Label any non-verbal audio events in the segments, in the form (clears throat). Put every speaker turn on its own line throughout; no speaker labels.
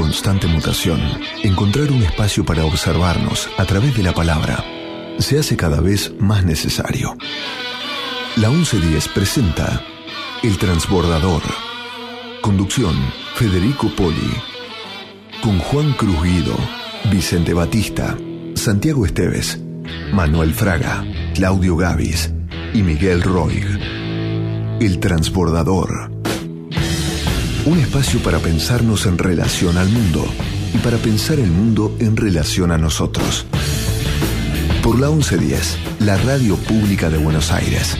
constante mutación, encontrar un espacio para observarnos a través de la palabra se hace cada vez más necesario. La 1110 presenta El Transbordador. Conducción, Federico Poli. Con Juan Cruz Guido, Vicente Batista, Santiago Esteves, Manuel Fraga, Claudio Gavis y Miguel Roig. El Transbordador. Un espacio para pensarnos en relación al mundo y para pensar el mundo en relación a nosotros. Por la 1110, la radio pública de Buenos Aires.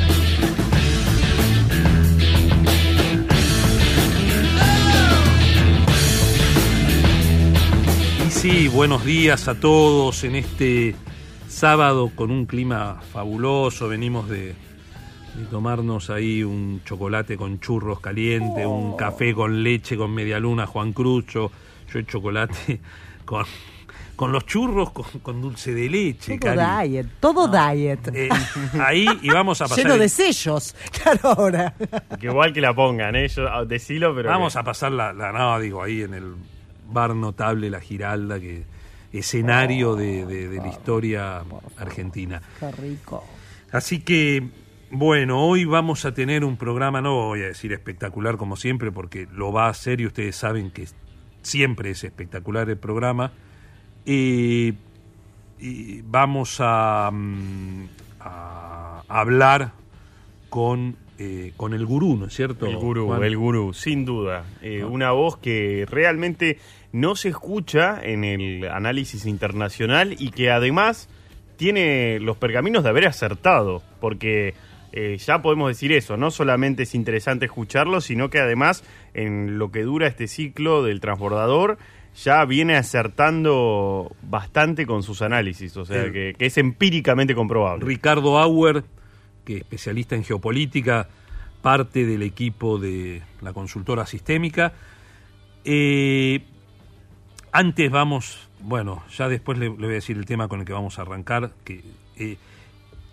Y sí, buenos días a todos en este sábado con un clima fabuloso. Venimos de, de tomarnos ahí un chocolate con churros caliente, un café con leche con media luna, Juan Crucho. Yo el chocolate (laughs) con, con los churros con, con dulce de leche.
Todo
Cari.
diet, todo diet.
Eh, ahí y vamos a (laughs) pasar.
Lleno de sellos. (laughs) Claro, ahora.
Que igual que la pongan, ¿eh? Yo, ah, decilo, pero.
Vamos
que-
a pasar la, la- no, digo, ahí en el bar notable La Giralda, que escenario de, de- de la historia argentina.
Qué rico.
Así que, bueno, hoy vamos a tener un programa, no voy a decir espectacular como siempre, porque lo va a hacer y ustedes saben que siempre es espectacular el programa. Y vamos a, mm, a hablar con, eh, con el gurú, ¿no es cierto?
El gurú,
Juan?
el gurú, sin duda. Eh, Una voz que realmente no se escucha en el análisis internacional y que además tiene los pergaminos de haber acertado, porque eh, ya podemos decir eso, no solamente es interesante escucharlo, sino que además en lo que dura este ciclo del transbordador ya viene acertando bastante con sus análisis, o sea,
El-
que, que es empíricamente comprobable.
Ricardo Auer, que es especialista en geopolítica, parte del equipo de la consultora sistémica. Eh, antes vamos, bueno, ya después le, le voy a decir el tema con el que vamos a arrancar, que eh,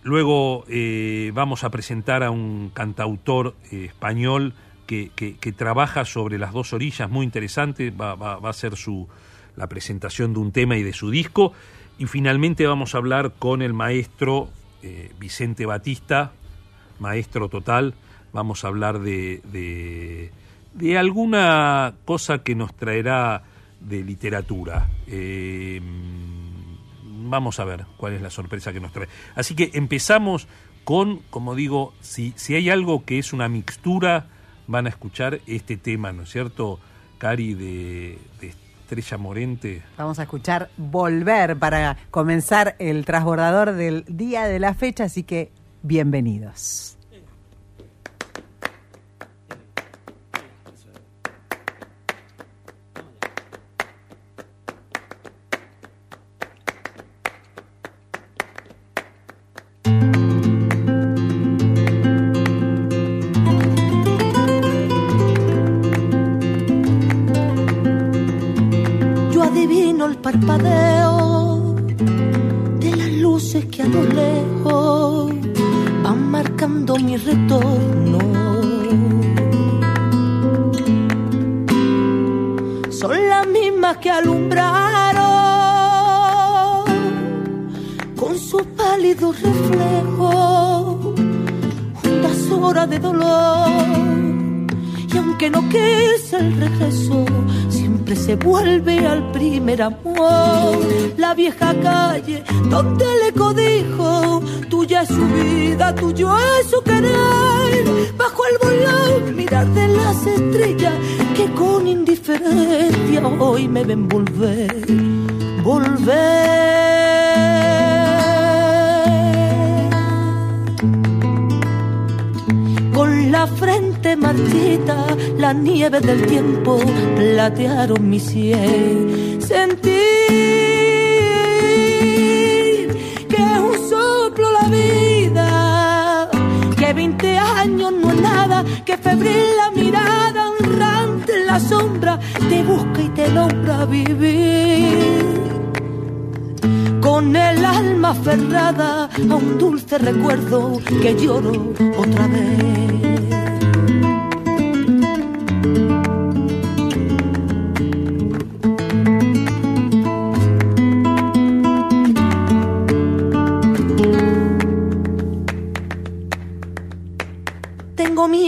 luego eh, vamos a presentar a un cantautor eh, español que, trabaja sobre las dos orillas, muy interesante, va, a ser su, la presentación de un tema y de su disco, y finalmente vamos a hablar con el maestro eh, Vicente Batista, maestro total, vamos a hablar de, de, alguna cosa que nos traerá de literatura. Vamos a ver cuál es la sorpresa que nos trae. Así que empezamos con, como digo, si, si hay algo que es una mixtura, van a escuchar este tema, ¿no es cierto, Cari, de, de Estrella Morente?
Vamos a escuchar Volver para comenzar el transbordador del día de la fecha, así que bienvenidos.
Reflejo juntas horas de dolor. Y aunque no quise el regreso, siempre se vuelve al primer amor. La vieja calle donde le codijo, tuya es su vida, tuyo es su querer. Bajo el volón, mirar de las estrellas que con indiferencia hoy me ven volver, volver la nieve del tiempo platearon mi sien. Sentir que es un soplo la vida, que 20 años no es nada, que febril la mirada, honrante en la sombra, te busca y te logra vivir con el alma aferrada a un dulce recuerdo que lloro otra vez.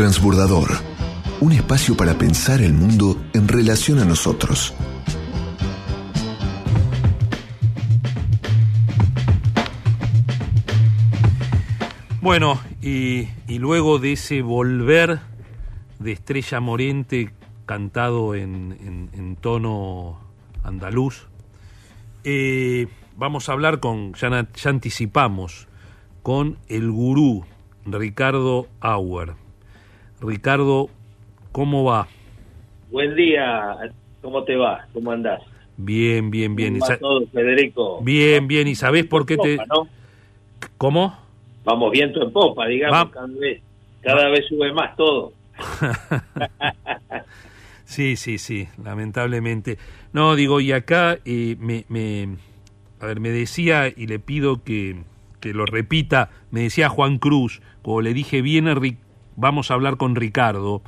Transbordador. Un espacio para pensar el mundo en relación a nosotros.
Bueno, y, luego de ese volver de Estrella Morente cantado en, tono andaluz, eh, vamos a hablar con, ya, ya anticipamos, con el gurú Ricardo Auer. Ricardo, ¿cómo va?
Buen día, ¿cómo te va? ¿Cómo andás?
Bien, bien, bien.
¿Cómo va todo, Federico?
Bien, bien. ¿Y sabés por qué te...? ¿Cómo?
Vamos viento en popa, digamos, cada vez, cada vez sube más todo. (laughs)
Sí, sí, sí, lamentablemente. No, digo, y acá eh, me, me, a ver, me decía, y le pido que, que lo repita, me decía Juan Cruz, cuando le dije, viene, Ri- vamos a hablar con Ricardo,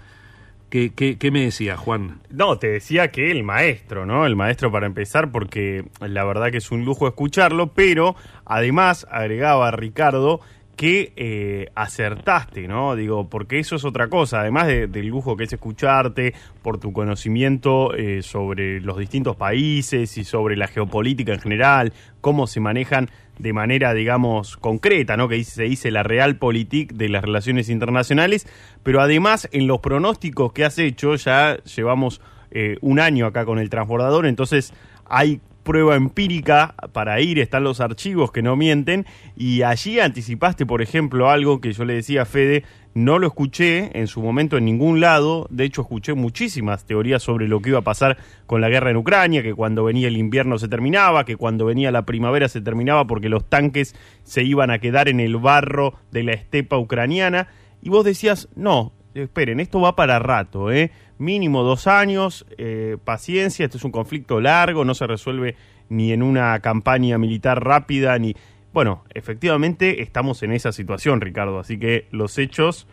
¿qué, qué, me decía, Juan?
No, te decía que el maestro, ¿no? El maestro para empezar, porque la verdad que es un lujo escucharlo, pero además agregaba Ricardo que eh, acertaste, ¿no? Digo, porque eso es otra cosa, además de- del lujo que es escucharte, por tu conocimiento eh, sobre los distintos países y sobre la geopolítica en general, cómo se manejan de manera, digamos, concreta, ¿no? Que se dice la realpolitik de las relaciones internacionales, pero además en los pronósticos que has hecho, ya llevamos eh, un año acá con el transbordador, entonces hay prueba empírica para ir, están los archivos que no mienten, y allí anticipaste, por ejemplo, algo que yo le decía a Fede, no lo escuché en su momento en ningún lado, de hecho escuché muchísimas teorías sobre lo que iba a pasar con la guerra en Ucrania, que cuando venía el invierno se terminaba, que cuando venía la primavera se terminaba porque los tanques se iban a quedar en el barro de la estepa ucraniana, y vos decías, no, esperen, esto va para rato, ¿eh? Mínimo dos años, eh, paciencia, esto es un conflicto largo, no se resuelve ni en una campaña militar rápida, ni... Bueno, efectivamente estamos en esa situación, Ricardo, así que los hechos,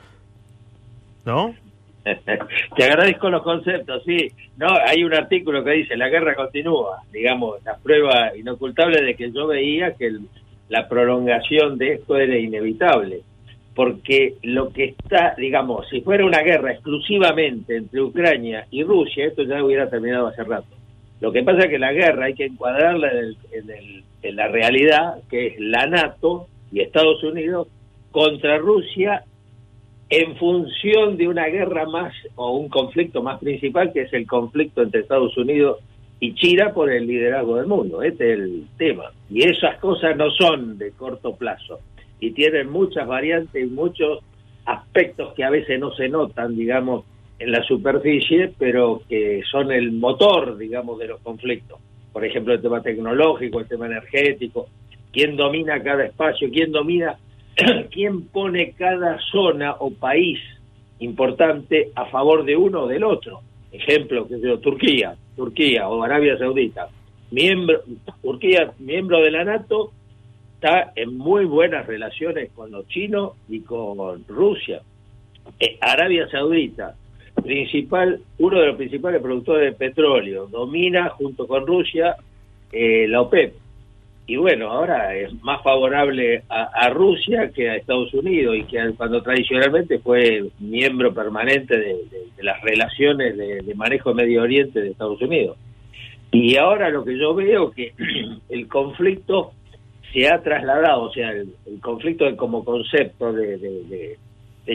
¿no? (laughs)
Te agradezco los conceptos, sí. No, hay un artículo que dice, la guerra continúa, digamos, la prueba inocultable de que yo veía que la prolongación de esto era inevitable. Porque lo que está, digamos, si fuera una guerra exclusivamente entre Ucrania y Rusia, esto ya hubiera terminado hace rato. Lo que pasa es que la guerra hay que encuadrarla en, el- en el- en la realidad, que es la NATO y Estados Unidos contra Rusia en función de una guerra más o un conflicto más principal que es el conflicto entre Estados Unidos y China por el liderazgo del mundo. Este es el tema. Y esas cosas no son de corto plazo y tienen muchas variantes y muchos aspectos que a veces no se notan, digamos, en la superficie, pero que son el motor, digamos, de los conflictos. Por ejemplo, el tema tecnológico, el tema energético, quién domina cada espacio, quién domina (clears throat) quién pone cada zona o país importante a favor de uno o del otro. Ejemplo, que yo, Turquía, Turquía o Arabia Saudita, miembro, Turquía, miembro de la NATO, está en muy buenas relaciones con los chinos y con Rusia. Eh, Arabia Saudita, principal, uno de los principales productores de petróleo, domina junto con Rusia eh, la OPEP. Y bueno, ahora es más favorable a, Rusia que a Estados Unidos y que cuando tradicionalmente fue miembro permanente de, las relaciones de, de, manejo de Medio Oriente de Estados Unidos. Y ahora lo que yo veo que (clears throat) el conflicto se ha trasladado, o sea, el, conflicto como concepto de,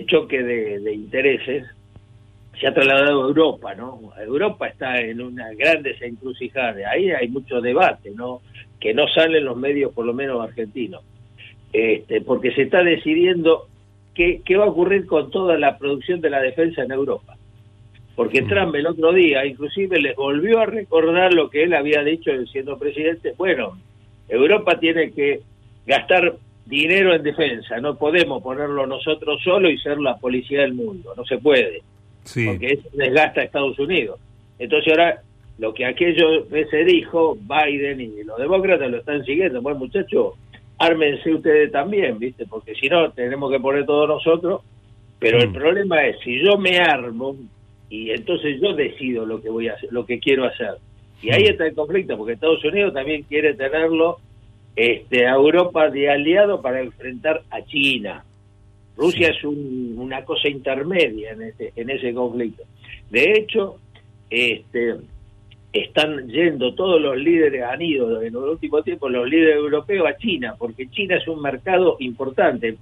choque de, intereses se ha trasladado a Europa, ¿no? Europa está en una gran desencrucijada, ahí hay mucho debate, ¿no? Que no salen los medios, por lo menos argentinos, este, porque se está decidiendo qué, qué va a ocurrir con toda la producción de la defensa en Europa. Porque mm. Trump el otro día, inclusive, les volvió a recordar lo que él había dicho siendo presidente. Bueno, Europa tiene que gastar dinero en defensa, no podemos ponerlo nosotros solo y ser la policía del mundo, no se puede, porque eso desgasta a Estados Unidos. Entonces ahora lo que aquello se dijo, Biden y los demócratas lo están siguiendo, bueno muchachos, ármense ustedes también, ¿viste? Porque si no, tenemos que poner todos nosotros, pero el mm. problema es, si yo me armo y entonces yo decido lo que voy a hacer, lo que quiero hacer, y ahí está el conflicto, porque Estados Unidos también quiere tenerlo este, a Europa de aliado para enfrentar a China. Rusia es una cosa intermedia en ese, en ese conflicto. De hecho, este, están yendo todos los líderes, han ido en el último tiempo los líderes europeos a China, porque China es un mercado importante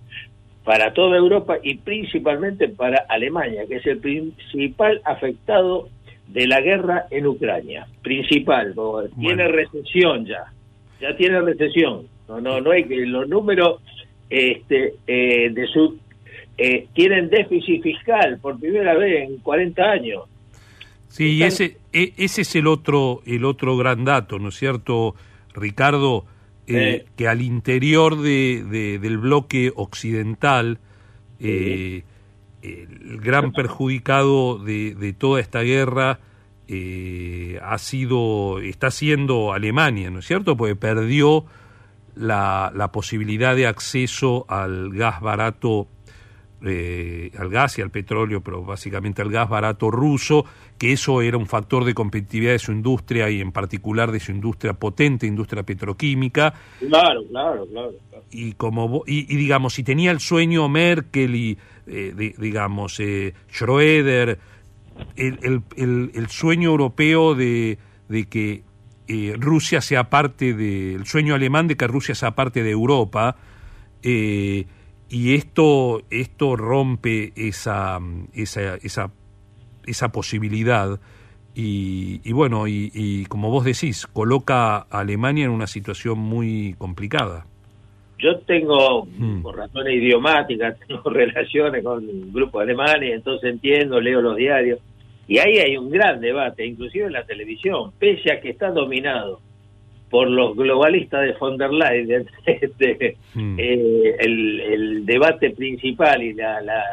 para toda Europa y principalmente para Alemania, que es el principal afectado de la guerra en Ucrania, principal, tiene recesión ya, ya tiene recesión, no, no, no hay que los números este, eh, de su eh, tienen déficit fiscal por primera vez en 40 años.
Sí, y ese, e, ese es el otro, el otro gran dato, ¿no es cierto, Ricardo? Eh, que al interior de, del bloque occidental, eh, el gran perjudicado de, toda esta guerra eh, ha sido, está siendo Alemania, ¿no es cierto? Porque perdió la, la posibilidad de acceso al gas barato, eh, al gas y al petróleo, pero básicamente al gas barato ruso, que eso era un factor de competitividad de su industria y en particular de su industria potente, industria petroquímica.
Claro, claro, claro.
Y como y, y digamos, si tenía el sueño Merkel y eh, digamos, eh, Schroeder, el, el, sueño europeo de, de que eh, Rusia sea parte del sueño alemán de que Rusia sea parte de Europa, y esto, esto rompe esa, esa, esa, esa posibilidad. Y, y bueno, y, y como vos decís, coloca a Alemania en una situación muy complicada.
Yo tengo, hmm. por razones idiomáticas, (laughs) tengo relaciones con un grupo alemán y entonces entiendo, leo los diarios. Y ahí hay un gran debate, inclusive en la televisión, pese a que está dominado por los globalistas de von der Leyen, este, hmm. eh, el, debate principal y la, la,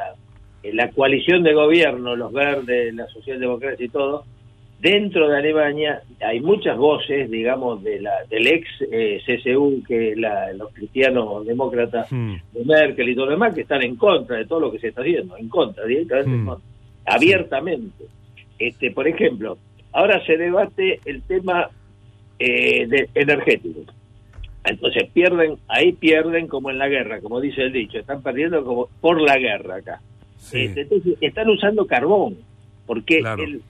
la coalición de gobierno, los verdes, la socialdemocracia y todo, Dentro de Alemania hay muchas voces, digamos, de la, del ex eh, CSU, que la, los cristianos demócratas hmm. de Merkel y todo lo demás, que están en contra de todo lo que se está haciendo, en contra, directamente en hmm. contra, abiertamente. Este, por ejemplo, ahora se debate el tema eh, de energético. Entonces pierden, ahí pierden como en la guerra, como dice el dicho, están perdiendo como por la guerra acá. Este, entonces están usando carbón, porque el,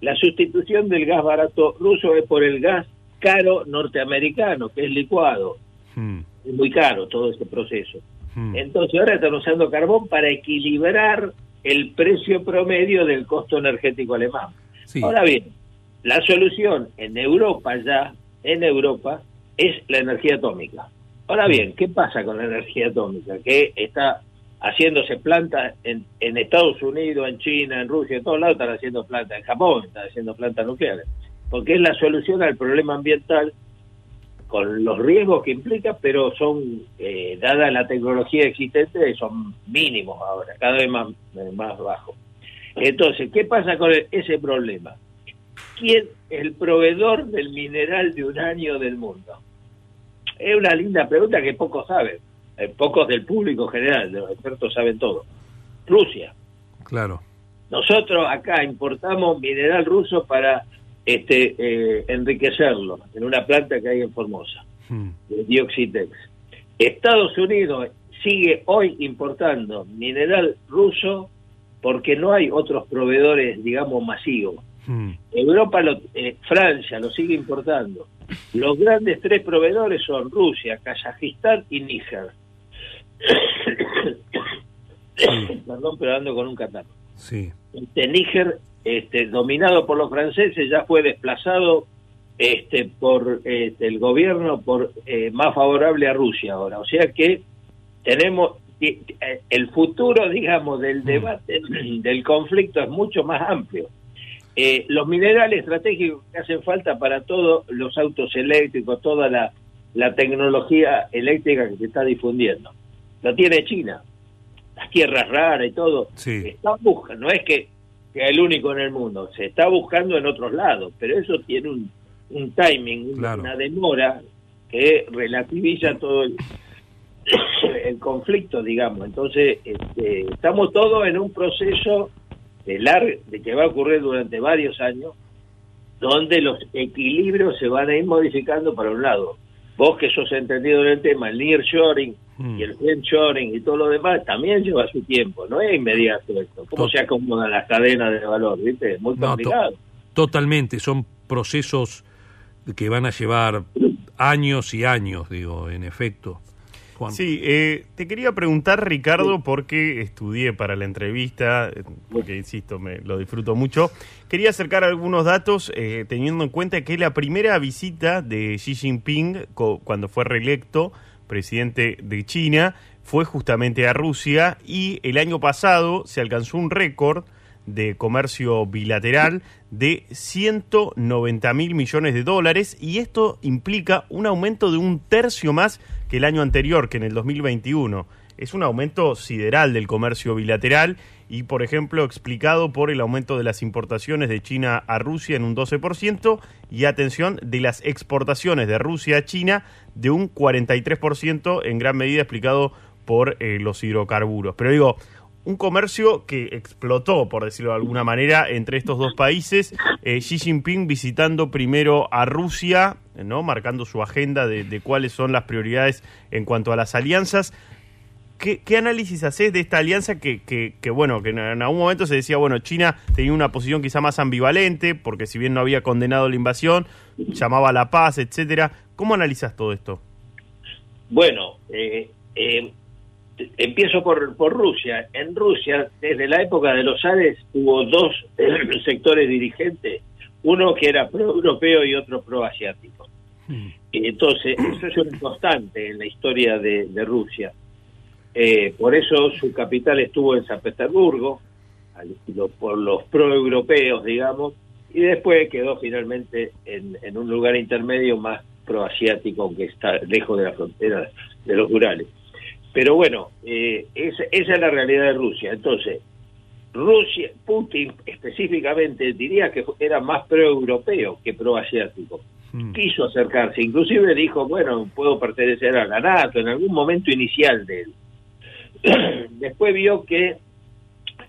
la sustitución del gas barato ruso es por el gas caro norteamericano, que es licuado. Hmm. Es muy caro todo este proceso. Hmm. Entonces ahora están usando carbón para equilibrar el precio promedio del costo energético alemán. Ahora bien, la solución en Europa ya, en Europa, es la energía atómica. Ahora bien, ¿qué pasa con la energía atómica? Que está haciéndose plantas en, en Estados Unidos, en China, en Rusia, en todos lados están haciendo plantas, en Japón están haciendo plantas nucleares, porque es la solución al problema ambiental con los riesgos que implica, pero son, eh, dada la tecnología existente, son mínimos ahora, cada vez más, más bajos. Entonces, ¿qué pasa con ese problema? ¿Quién es el proveedor del mineral de uranio del mundo? Es una linda pregunta que pocos saben. Eh, pocos del público general, los expertos saben todo. Rusia.
Claro.
Nosotros acá importamos mineral ruso para este eh, enriquecerlo en una planta que hay en Formosa,
Mm.
de Dioxitex. Estados Unidos sigue hoy importando mineral ruso porque no hay otros proveedores, digamos, masivos.
Mm.
Europa, lo, eh, Francia lo sigue importando. Los grandes tres proveedores son Rusia, Kazajistán y Níger. (coughs) Perdón, pero ando con un catarro.
Sí.
Este Níger, este, dominado por los franceses, ya fue desplazado este, por este, el gobierno por eh, más favorable a Rusia ahora. O sea que tenemos eh, el futuro, digamos, del debate, (clears throat) del conflicto es mucho más amplio. Eh, los minerales estratégicos que hacen falta para todos los autos eléctricos, toda la, la tecnología eléctrica que se está difundiendo. Lo tiene China, las tierras raras y todo.
Sí.
Está buscando, no es que sea el único en el mundo, se está buscando en otros lados, pero eso tiene un, un timing,
Claro.
una demora que relativiza todo el, (coughs) el conflicto, digamos. Entonces, este, estamos todos en un proceso de, lar- de que va a ocurrir durante varios años, donde los equilibrios se van a ir modificando para un lado. Vos que sos entendido en el tema, el nearshoring. Y el friendshoring y todo lo demás, también lleva su tiempo, no es inmediato esto. ¿Cómo
Tot-
se acomodan las cadenas de valor? ¿Viste? Es muy
No, to-
complicado.
Totalmente, son procesos que van a llevar años y años, digo, en efecto. Juan.
Sí, eh, te quería preguntar, Ricardo, porque estudié para la entrevista, eh, porque, insisto, me lo disfruto mucho. Quería acercar algunos datos, eh, teniendo en cuenta que la primera visita de Xi Jinping, cuando fue reelecto presidente de China, fue justamente a Rusia y el año pasado se alcanzó un récord de comercio bilateral de 190 mil millones de dólares y esto implica un aumento de un tercio más que el año anterior, que en el 2021. Es un aumento sideral del comercio bilateral y, por ejemplo, explicado por el aumento de las importaciones de China a Rusia en un 12% y, atención, de las exportaciones de Rusia a China de un 43%, en gran medida explicado por eh, los hidrocarburos. Pero digo, un comercio que explotó, por decirlo de alguna manera, entre estos dos países. Eh, Xi Jinping visitando primero a Rusia, ¿no? marcando su agenda de, de cuáles son las prioridades en cuanto a las alianzas. ¿Qué, qué análisis haces de esta alianza que, que, que, bueno, que en, algún momento se decía, bueno, China tenía una posición quizá más ambivalente, porque si bien no había condenado la invasión, llamaba a la paz, etcétera. ¿Cómo analizas todo esto?
Bueno, eh, eh, empiezo por, por Rusia. En Rusia, desde la época de los Ares, hubo dos eh, (clears throat) sectores dirigentes, uno que era pro-europeo y otro pro-asiático.
Mm.
Y Entonces, eso es una constante en la historia de, de Rusia. Eh, por eso su capital estuvo en San Petersburgo, al estilo- por los pro-europeos, digamos, y después quedó finalmente en, en un lugar intermedio más pro-asiático, aunque está lejos de la frontera de los Urales. Pero bueno, eh, esa, esa es la realidad de Rusia. Entonces, Rusia, Putin específicamente diría que era más pro-europeo que pro-asiático.
Mm.
Quiso acercarse, inclusive dijo, bueno, puedo pertenecer a la NATO en algún momento inicial de él. (clears throat) Después vio que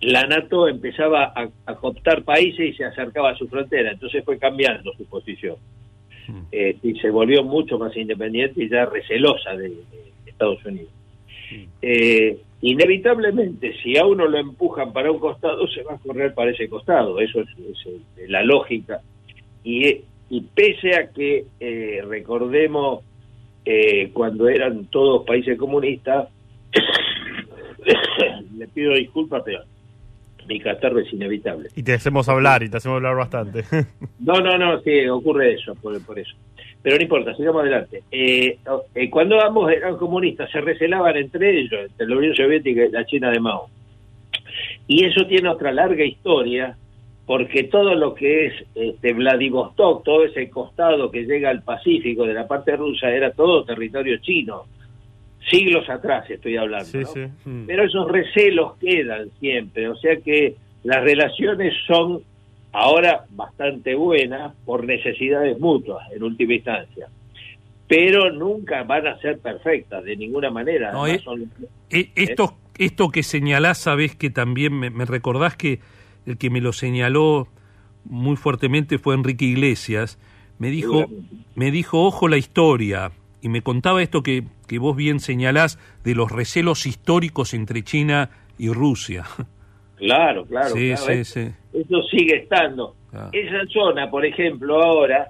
la NATO empezaba a, a cooptar países y se acercaba a su frontera, entonces fue cambiando su posición.
Mm.
Eh, y se volvió mucho más independiente y ya recelosa de, de Estados Unidos. Eh, inevitablemente, si a uno lo empujan para un costado, se va a correr para ese costado. Eso es, es, la lógica. Y, eh, y pese a que, eh, recordemos, cuando eran todos países comunistas, le pido disculpas, pero mi catarro es inevitable.
Y te hacemos hablar, y te hacemos hablar bastante. (laughs)
No, no, no, sí, ocurre eso, por, por eso. Pero no importa, sigamos adelante. Eh, eh, cuando ambos eran comunistas, se recelaban entre ellos, entre la Unión Soviética y la China de Mao. Y eso tiene otra larga historia, porque todo lo que es este, Vladivostok, todo ese costado que llega al Pacífico de la parte rusa, era todo territorio chino. Siglos atrás estoy hablando.
sí,
¿no?
sí.
Mm.
pero esos recelos quedan siempre, o sea que las relaciones son ahora bastante buenas por necesidades mutuas en última instancia. pero nunca van a ser perfectas de ninguna manera.
No,
Además
eh,
son-
Eh, esto, esto que señalás, sabés que también me, me recordás que el que me lo señaló muy fuertemente fue Enrique Iglesias. Me dijo, me dijo, ojo la historia, y me contaba esto que, que vos bien señalás de los recelos históricos entre China y Rusia.
Claro, claro.
sí,
claro,
sí, sí.
Eso sigue estando.
Claro.
Esa zona, por ejemplo, ahora,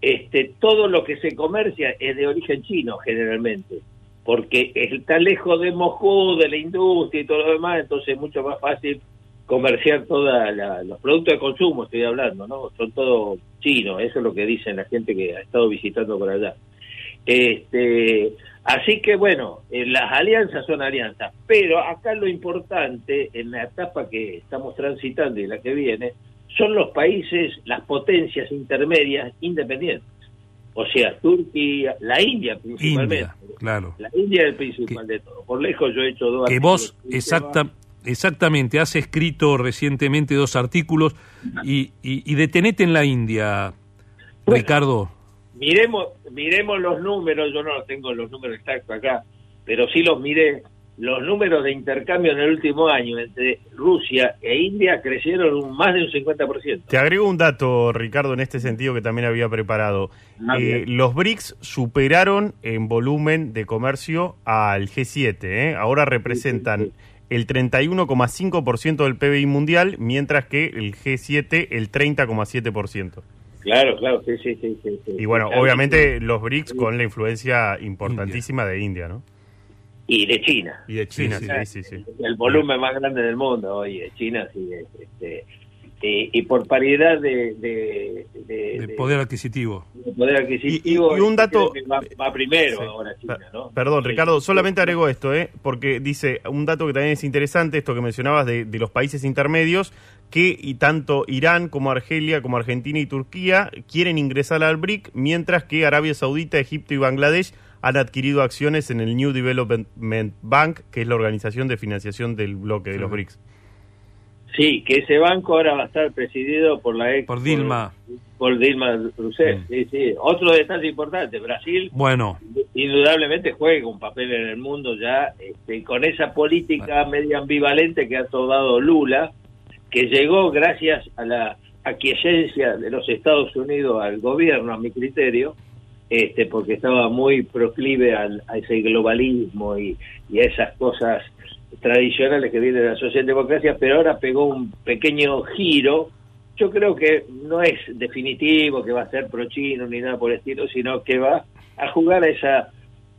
este, todo lo que se comercia es de origen chino generalmente, porque está lejos de Moscú, de la industria y todo lo demás, entonces es mucho más fácil comerciar todos los productos de consumo, estoy hablando, ¿no? Son todos chinos, eso es lo que dicen la gente que ha estado visitando por allá. Este, así que bueno, eh, las alianzas son alianzas, pero acá lo importante en la etapa que estamos transitando y la que viene son los países, las potencias intermedias independientes. O sea, Turquía, la India principalmente.
India, claro.
La India es el principal de todo. Por lejos yo he hecho dos
Que vos exacta, exactamente has escrito recientemente dos artículos y, y, y detenete en la India,
Bueno.
Ricardo.
Miremos, miremos los números, yo no tengo los números exactos acá, pero sí los miré. Los números de intercambio en el último año entre Rusia e India crecieron un- más de un 50%.
Te agrego un dato, Ricardo, en este sentido que también había preparado.
Ah,
Eh, los BRICS superaron en volumen de comercio al G7. ¿eh? Ahora representan el 31,5% del PBI mundial, mientras que el G7 el 30,7%.
Claro, claro, sí, sí, sí. sí, sí.
Y bueno,
Claro,
obviamente los BRICS con la influencia importantísima de India, ¿no?
Y de China.
Y de China,
Sí,
sí, sí, sí.
El volumen más grande del mundo hoy es China, sí. es, Este, y, y por paridad de, de, de-
de
de-
poder adquisitivo.
de poder adquisitivo.
Y- y- y un dato-
creo que Va, va primero
Sí.
ahora China, ¿no?
Perdón,
Sí.
Ricardo, solamente agrego esto, ¿eh? porque dice un dato que también es interesante, esto que mencionabas de, de los países intermedios, que y tanto Irán como Argelia, como Argentina y Turquía quieren ingresar al BRIC, mientras que Arabia Saudita, Egipto y Bangladesh han adquirido acciones en el New Development Bank, que es la organización de financiación del bloque de los BRICS.
Sí, que ese banco ahora va a estar presidido por la ex...
Por Dilma.
Por, Dilma Rousseff, sí, sí. Otro detalle importante, Brasil
Bueno,
indudablemente juega un papel en el mundo ya, este, con esa política medio ambivalente que ha tomado Lula, que llegó gracias a la aquiescencia de los Estados Unidos al gobierno, a mi criterio, este, porque estaba muy proclive al- a ese globalismo y, y a esas cosas tradicionales que viene de la socialdemocracia, pero ahora pegó un pequeño giro. Yo creo que no es definitivo que va a ser pro-chino ni nada por el estilo, sino que va a jugar a esa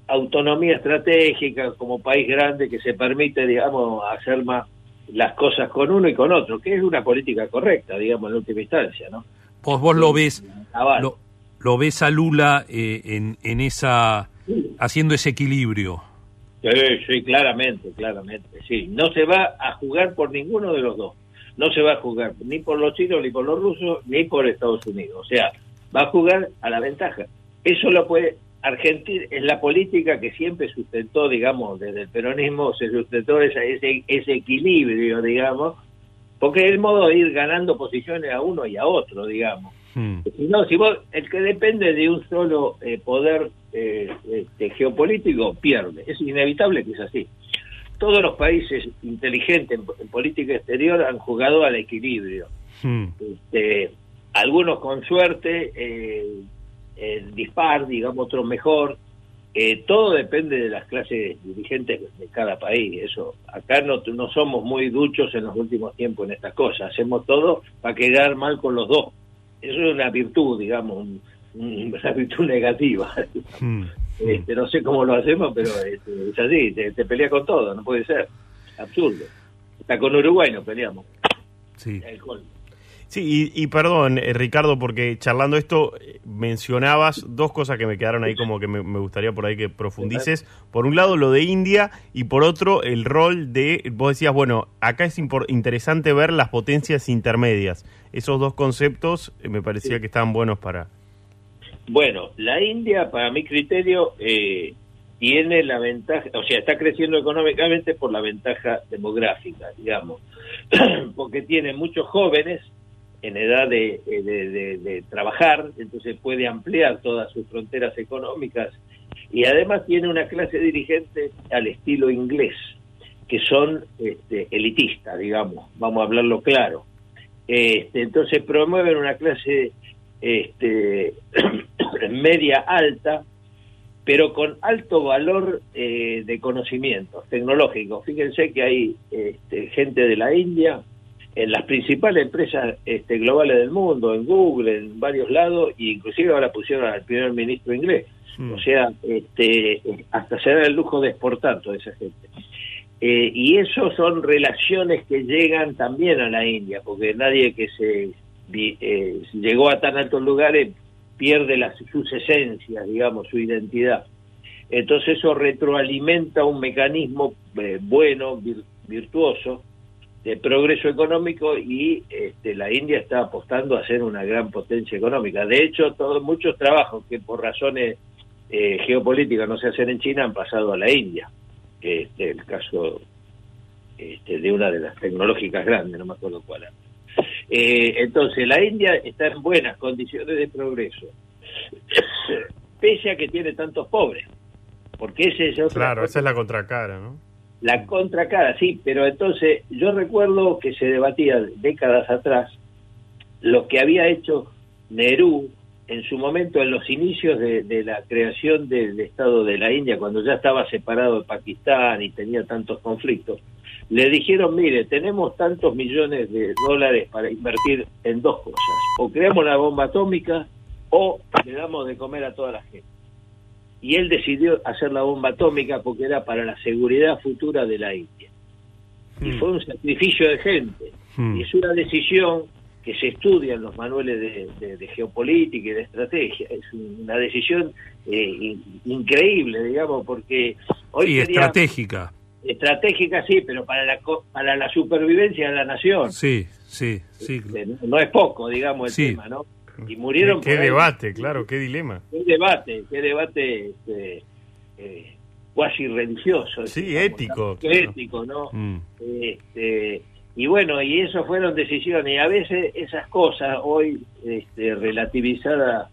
autonomía estratégica como país grande que se permite, digamos, hacer más las cosas con uno y con otro, que es una política correcta, digamos, en última instancia, ¿no?
vos, vos lo ves, lo, lo ves a Lula eh, en, en esa haciendo ese equilibrio.
Sí, sí, claramente, claramente, sí. No se va a jugar por ninguno de los dos. No se va a jugar ni por los chinos, ni por los rusos, ni por Estados Unidos. O sea, va a jugar a la ventaja. Eso lo puede... Argentina es la política que siempre sustentó, digamos, desde el peronismo se sustentó esa- ese, ese equilibrio, digamos, porque es el modo de ir ganando posiciones a uno y a otro, digamos.
Hmm.
No, si vos, el que depende de un solo eh, poder eh, este, geopolítico pierde. Es inevitable que es así. Todos los países inteligentes en, en política exterior han jugado al equilibrio.
Hmm.
Este, algunos con suerte, eh, el dispar, digamos, otros mejor. Eh, todo depende de las clases dirigentes de cada país. Eso acá no, no somos muy duchos en los últimos tiempos en estas cosas. Hacemos todo para quedar mal con los dos. Eso es una virtud, digamos, un- un- (laughs) una virtud negativa.
Hmm.
Este, no sé cómo lo hacemos, pero este, es así. Te, te peleas con todo, no puede ser. Absurdo. Hasta con Uruguay nos peleamos.
Sí.
El.
Sí, y, y perdón, eh, Ricardo, porque charlando esto eh, mencionabas dos cosas que me quedaron ahí como que me, me gustaría por ahí que profundices. Por un lado, lo de India y por otro, el rol de, vos decías, bueno, acá es interesante ver las potencias intermedias. Esos dos conceptos eh, me parecía que estaban buenos para...
Bueno, la India, para mi criterio, eh, tiene la ventaja, o sea, está creciendo económicamente por la ventaja demográfica, digamos, (clears throat) porque tiene muchos jóvenes, en edad de- de trabajar, entonces puede ampliar todas sus fronteras económicas y además tiene una clase dirigente al estilo inglés, que son este, elitistas, digamos, vamos a hablarlo claro. Este, entonces promueven una clase este, (clears throat) media alta, pero con alto valor eh, de conocimientos tecnológicos. Fíjense que hay este, gente de la India en las principales empresas este, globales del mundo, en Google, en varios lados, e inclusive ahora pusieron al primer ministro inglés.
Mm.
O sea, este, hasta se da el lujo de exportar toda esa gente. Eh, y eso son relaciones que llegan también a la India, porque nadie que se eh, llegó a tan altos lugares pierde las, sus esencias, digamos, su identidad. Entonces eso retroalimenta un mecanismo eh, bueno, vir- virtuoso, de progreso económico y este, la India está apostando a ser una gran potencia económica. De hecho, todos muchos trabajos que por razones eh, geopolíticas no se hacen en China han pasado a la India. Este, el caso este, de una de las tecnológicas grandes, no me acuerdo cuál era. Eh, entonces, la India está en buenas condiciones de progreso, (coughs) pese a que tiene tantos pobres, porque ese es otro
Claro, esa es la contracara, ¿no?
La contracara, sí, pero entonces yo recuerdo que se debatía décadas atrás lo que había hecho Nehru en su momento, en los inicios de, de la creación del Estado de la India, cuando ya estaba separado de Pakistán y tenía tantos conflictos, le dijeron, mire, tenemos tantos millones de dólares para invertir en dos cosas, o creamos la bomba atómica o le damos de comer a toda la gente y él decidió hacer la bomba atómica porque era para la seguridad futura de la India. Y
Mm.
fue un sacrificio de gente.
Mm.
Y es una decisión que se estudia en los manuales de, de- de geopolítica y de estrategia. Es una decisión eh, in- increíble, digamos, porque hoy
y estratégica.
estratégica, sí, pero para la, para la supervivencia de la nación.
Sí, sí, sí.
Eh, No es poco, digamos, el
Sí.
tema, ¿no? (laughs) Y murieron
Qué
por ahí.
debate, claro, qué dilema.
qué debate, qué debate este, eh, cuasi religioso.
Sí,
digamos,
ético,
qué
claro.
ético, ¿no?
Mm.
Este, y bueno, y eso fueron decisiones, y a veces esas cosas hoy este, relativizadas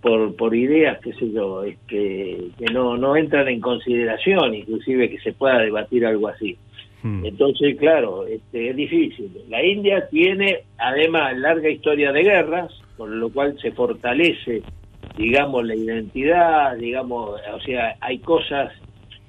por, por ideas, qué sé yo, es que, que no, no entran en consideración, inclusive que se pueda debatir algo así.
Mm.
Entonces, claro, este, es difícil. La India tiene, además, larga historia de guerras, con lo cual se fortalece, digamos, la identidad, digamos, o sea, hay cosas.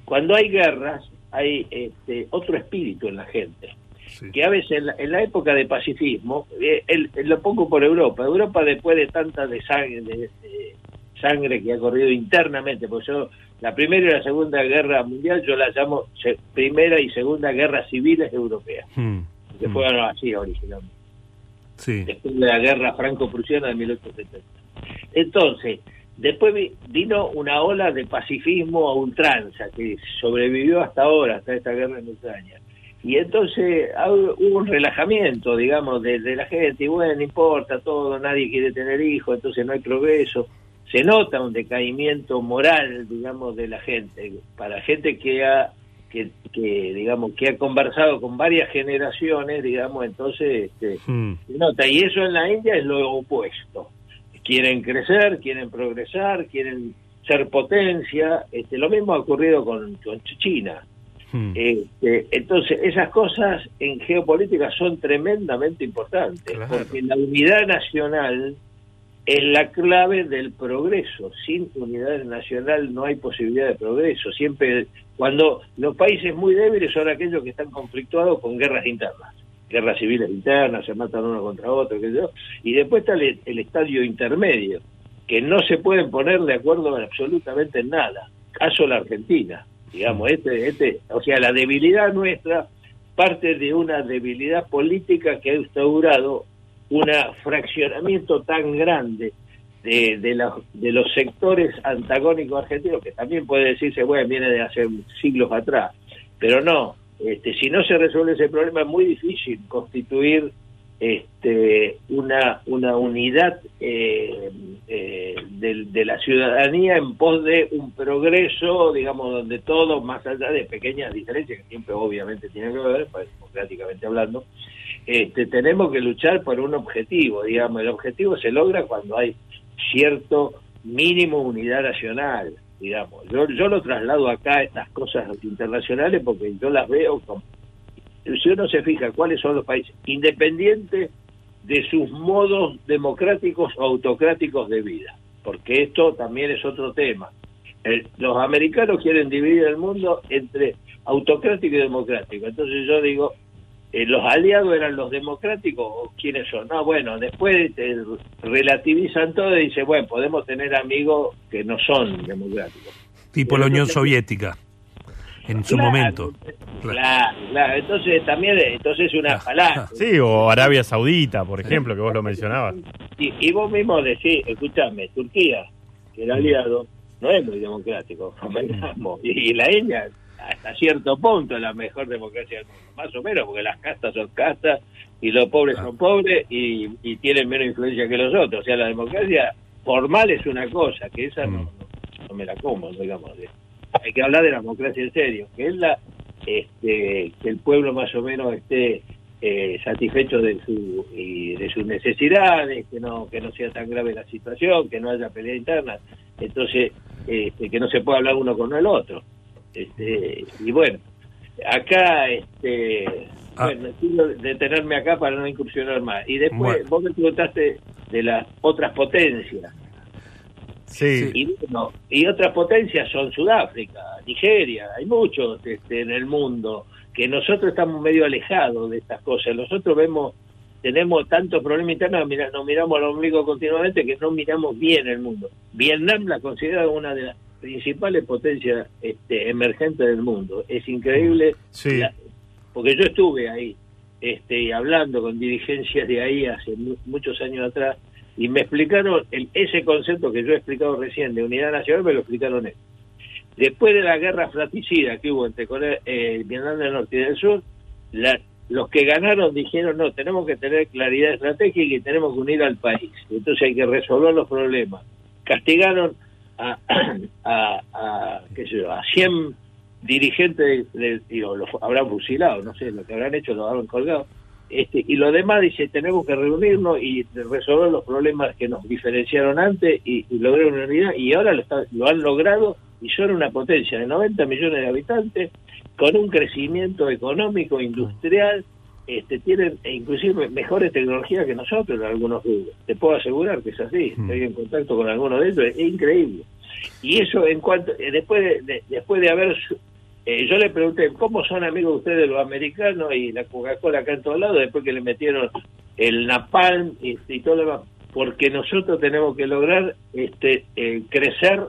Cuando hay guerras, hay este, otro espíritu en la gente.
Sí.
Que a veces en la, en la época de pacifismo, eh, el- lo pongo por Europa, Europa después de tanta de sangre, de- de sangre que ha corrido internamente, porque yo la primera y la segunda guerra mundial yo la llamo se- primera y segunda guerra civiles europeas,
Mm.
que fueron así originalmente, Después de la guerra franco-prusiana de 1870. Entonces, después vi- vino una ola de pacifismo a ultranza que sobrevivió hasta ahora, hasta esta guerra en Ucrania. Y entonces ah, hubo un relajamiento, digamos, de, de la gente, y bueno, no importa todo, nadie quiere tener hijos, entonces no hay progreso. Se nota un decaimiento moral, digamos, de la gente, para gente que ha, que, que digamos, que ha conversado con varias generaciones, digamos, entonces este,
Mm.
se nota. Y eso en la India es lo opuesto. Quieren crecer, quieren progresar, quieren ser potencia. Este, lo mismo ha ocurrido con, con China.
Mm.
Este, entonces, esas cosas en geopolítica son tremendamente importantes,
Claro.
porque la unidad nacional es la clave del progreso. Sin unidad nacional no hay posibilidad de progreso. Siempre, cuando los países muy débiles son aquellos que están conflictuados con guerras internas, guerras civiles internas, se matan uno contra otro, y después está el, el estadio intermedio, que no se pueden poner de acuerdo en absolutamente nada. Caso la Argentina, digamos, este, este, o sea, la debilidad nuestra parte de una debilidad política que ha instaurado un fraccionamiento tan grande de, los sectores antagónicos argentinos, que también puede decirse, bueno, viene de hace siglos atrás, pero no, este, si no se resuelve ese problema es muy difícil constituir este, una, una unidad eh, eh, de, de la ciudadanía en pos de un progreso, digamos, donde todo, más allá de pequeñas diferencias, que siempre obviamente tienen que ver, pues, democráticamente hablando, este, tenemos que luchar por un objetivo, digamos, el objetivo se logra cuando hay cierto mínimo unidad nacional, digamos. Yo, yo lo traslado acá, estas cosas internacionales, porque yo las veo como... Si uno se fija cuáles son los países independientes de sus modos democráticos o autocráticos de vida, porque esto también es otro tema. los americanos quieren dividir el mundo entre autocrático y democrático. Entonces yo digo, eh, los aliados eran los democráticos o quiénes son. No, bueno, después relativizan todo y dicen, bueno, podemos tener amigos que no son democráticos.
Tipo la Unión Soviética en su momento.
Claro, claro, entonces también entonces es una palabra.
Sí, o Arabia Saudita, por ejemplo, que vos lo mencionabas.
Y, y vos mismo decís, escúchame, Turquía, que era aliado, no es muy democrático, (laughs) y, y la India hasta cierto punto la mejor democracia del mundo, más o menos, porque las castas son castas y los pobres son pobres y, tienen menos influencia que los otros. O sea, la democracia formal es una cosa, que esa no, no, me la como, digamos. Hay que hablar de la democracia en serio, que es la este, que el pueblo más o menos esté eh, satisfecho de su y de sus necesidades, que no que no sea tan grave la situación, que no haya pelea interna, entonces este, que no se pueda hablar uno con el otro. Este, y bueno, acá, este, ah. bueno, quiero detenerme acá para no incursionar más. Y después vos me preguntaste de las otras potencias.
Sí.
Y, y otras potencias son Sudáfrica, Nigeria, hay muchos este, en el mundo que nosotros estamos medio alejados de estas cosas. Nosotros vemos, tenemos tantos problemas internos, nos miramos al ombligo continuamente que no miramos bien el mundo. Vietnam la considera una de las principales potencias este, emergentes del mundo. Es increíble, porque yo estuve ahí este, hablando con dirigencias de ahí hace muchos años atrás y me explicaron el, ese concepto que yo he explicado recién de unidad nacional, me lo explicaron ellos. Después de la guerra fratricida que hubo entre Corea, eh, Vietnam del Norte y del Sur, los que ganaron dijeron, no, tenemos que tener claridad estratégica y tenemos que unir al país. Entonces hay que resolver los problemas. Castigaron a, (clears throat) a, a, qué sé yo, a 100 dirigentes, de, digo, los habrán fusilado, no sé, lo que habrán hecho lo habrán colgado. Este, y lo demás dice, tenemos que reunirnos y resolver los problemas que nos diferenciaron antes y, lograr una unidad y ahora lo, lo han logrado y son una potencia de 90 millones de habitantes con un crecimiento económico, industrial, este, tienen inclusive mejores tecnologías que nosotros en algunos rubros. Te puedo asegurar que es así. Mm. Estoy en contacto con algunos de ellos, es, increíble. Y eso en cuanto, eh, después de, después de haber, eh, yo le pregunté, ¿cómo son amigos ustedes los americanos y la Coca-Cola acá en todos lados después que le metieron el napalm y, todo lo demás? Porque nosotros tenemos que lograr este eh, crecer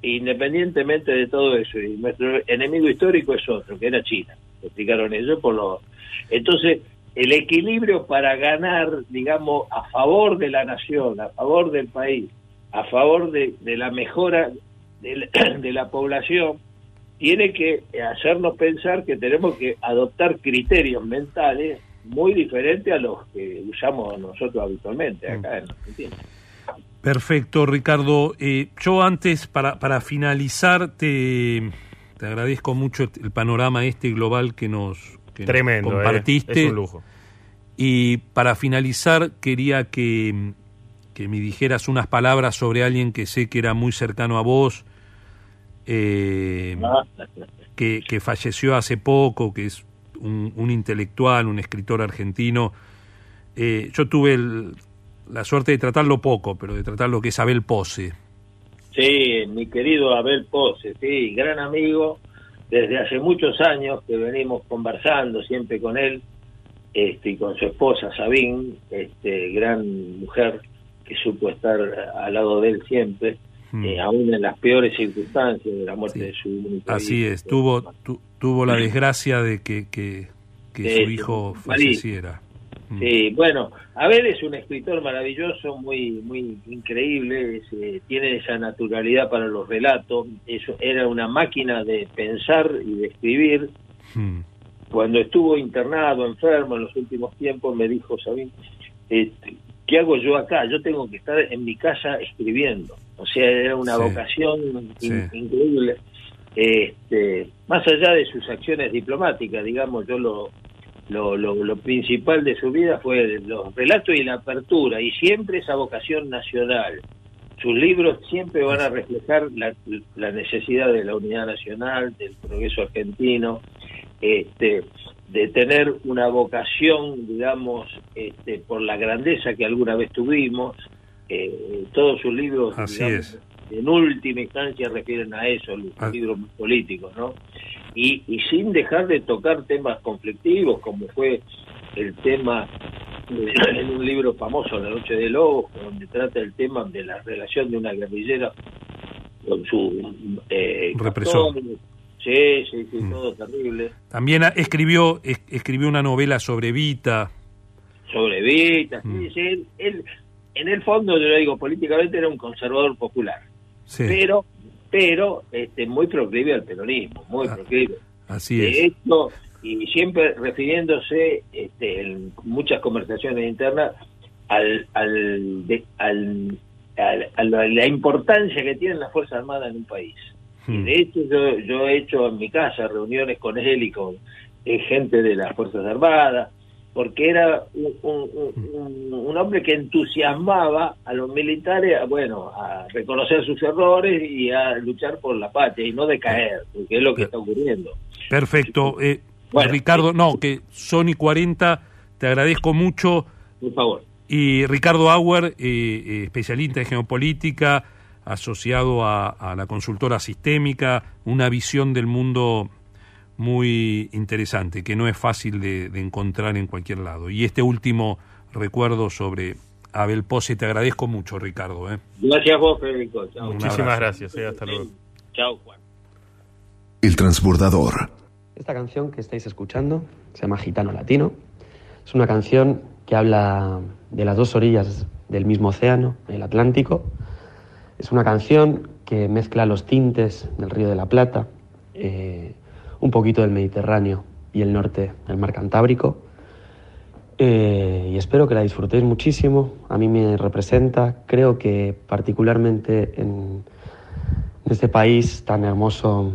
independientemente de todo eso. Y nuestro enemigo histórico es otro, que era China. explicaron ellos por lo entonces, el equilibrio para ganar, digamos, a favor de la nación, a favor del país, a favor de, la mejora (clears throat) de la, población, tiene que hacernos pensar que tenemos que adoptar criterios mentales muy diferentes a los que usamos nosotros habitualmente acá en Argentina.
Perfecto, Ricardo. Eh, yo antes, para, para finalizar, te, te agradezco mucho el panorama este global que nos,
Tremendo,
eh, compartiste.
Es un lujo.
Y para finalizar, quería que, que, me dijeras unas palabras sobre alguien que sé que era muy cercano a vos, eh, que, falleció hace poco, que es un, intelectual, un escritor argentino. Eh, yo tuve la suerte de tratarlo poco, pero de tratarlo que es Abel Pose.
Sí, mi querido Abel Pose, sí, gran amigo, desde hace muchos años que venimos conversando siempre con él este, y con su esposa Sabine, este, gran mujer que supo estar al lado de él siempre, hmm. eh, aún en las peores circunstancias de la muerte de su
único Así es, tuvo, tuvo la desgracia de que, que, su hijo falleciera.
Sí, bueno, Abel es un escritor maravilloso, muy muy increíble, eh, tiene esa naturalidad para los relatos, eso era una máquina de pensar y de escribir. Hmm. Cuando estuvo internado, enfermo en los últimos tiempos, me dijo, Sabín, este, ¿qué hago yo acá? Yo tengo que estar en mi casa escribiendo. O sea, era una vocación increíble. Este, más allá de sus acciones diplomáticas, digamos, yo lo, lo, lo, lo principal de su vida fue los relatos y la apertura, y siempre esa vocación nacional. Sus libros siempre van a reflejar la, la necesidad de la unidad nacional, del progreso argentino, este, de tener una vocación, digamos, este, por la grandeza que alguna vez tuvimos. Eh, todos sus libros,
Así
digamos,
es.
en última instancia, refieren a eso, los
Ah.
libros políticos, ¿no? Y, y sin dejar de tocar temas conflictivos, como fue el tema de- en un libro famoso, La Noche del Lobo, donde trata el tema de la relación de una guerrillera con su eh,
Represor.
Sí, sí, sí,
Mm.
todo terrible.
También escribió, es- escribió una novela sobre Vita.
sobre Vita, sí,
Mm.
sí, él, él, en el fondo, yo lo digo, políticamente era un conservador popular,
Sí,
pero pero este muy proclive al peronismo, muy
Ah,
proclive.
así
de
es.
hecho, y siempre refiriéndose este, en muchas conversaciones internas al, al, de- al- al- a la, la importancia que tienen las Fuerzas Armadas en un país. Y
Mm.
de hecho yo, yo he hecho en mi casa reuniones con él y con eh, gente de las Fuerzas Armadas, porque era un, un- un- un hombre que entusiasmaba a los militares, a, bueno, a reconocer sus errores y a luchar por la patria y no decaer, porque es lo que está ocurriendo.
Perfecto. Eh,
Bueno,
Ricardo, no, que Sony 40, te agradezco mucho.
Por favor.
Y Ricardo Auer, eh, eh, especialista en geopolítica, asociado a, a la consultora sistémica, una visión del mundo muy interesante, que no es fácil de, de encontrar en cualquier lado. Y este último recuerdo sobre Abel Pose, te agradezco mucho, Ricardo. ¿eh?
Gracias a vos, Federico. Chao.
Muchísimas
abrazo.
gracias, eh, hasta luego.
Chao, Juan.
El transbordador.
Esta canción que estáis escuchando se llama Gitano Latino. Es una canción que habla de las dos orillas del mismo océano, el Atlántico. Es una canción que mezcla los tintes del Río de la Plata, eh, un poquito del Mediterráneo y el norte del Mar Cantábrico. Eh, y espero que la disfrutéis muchísimo. A mí me representa, creo que particularmente en, este país tan hermoso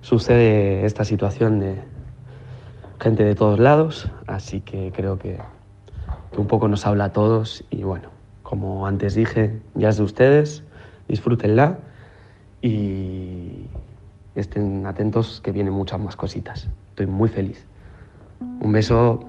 sucede esta situación de gente de todos lados, así que creo que un poco nos habla a todos y bueno, como antes dije, ya es de ustedes, disfrútenla y estén atentos que vienen muchas más cositas. Estoy muy feliz. Un beso.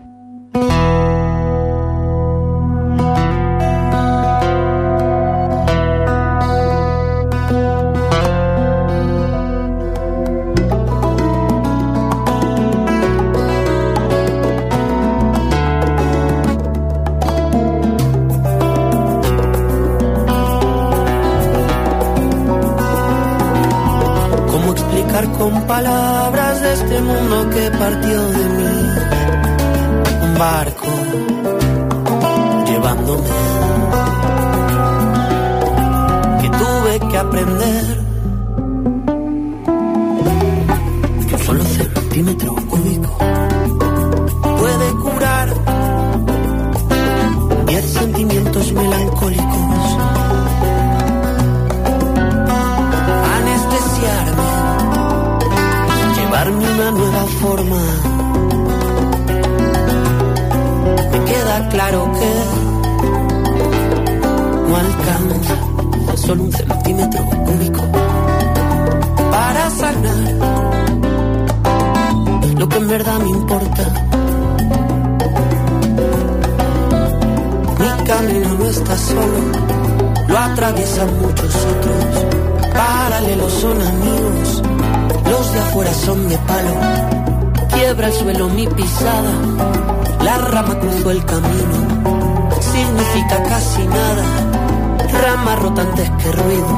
Rama rota antes que ruido.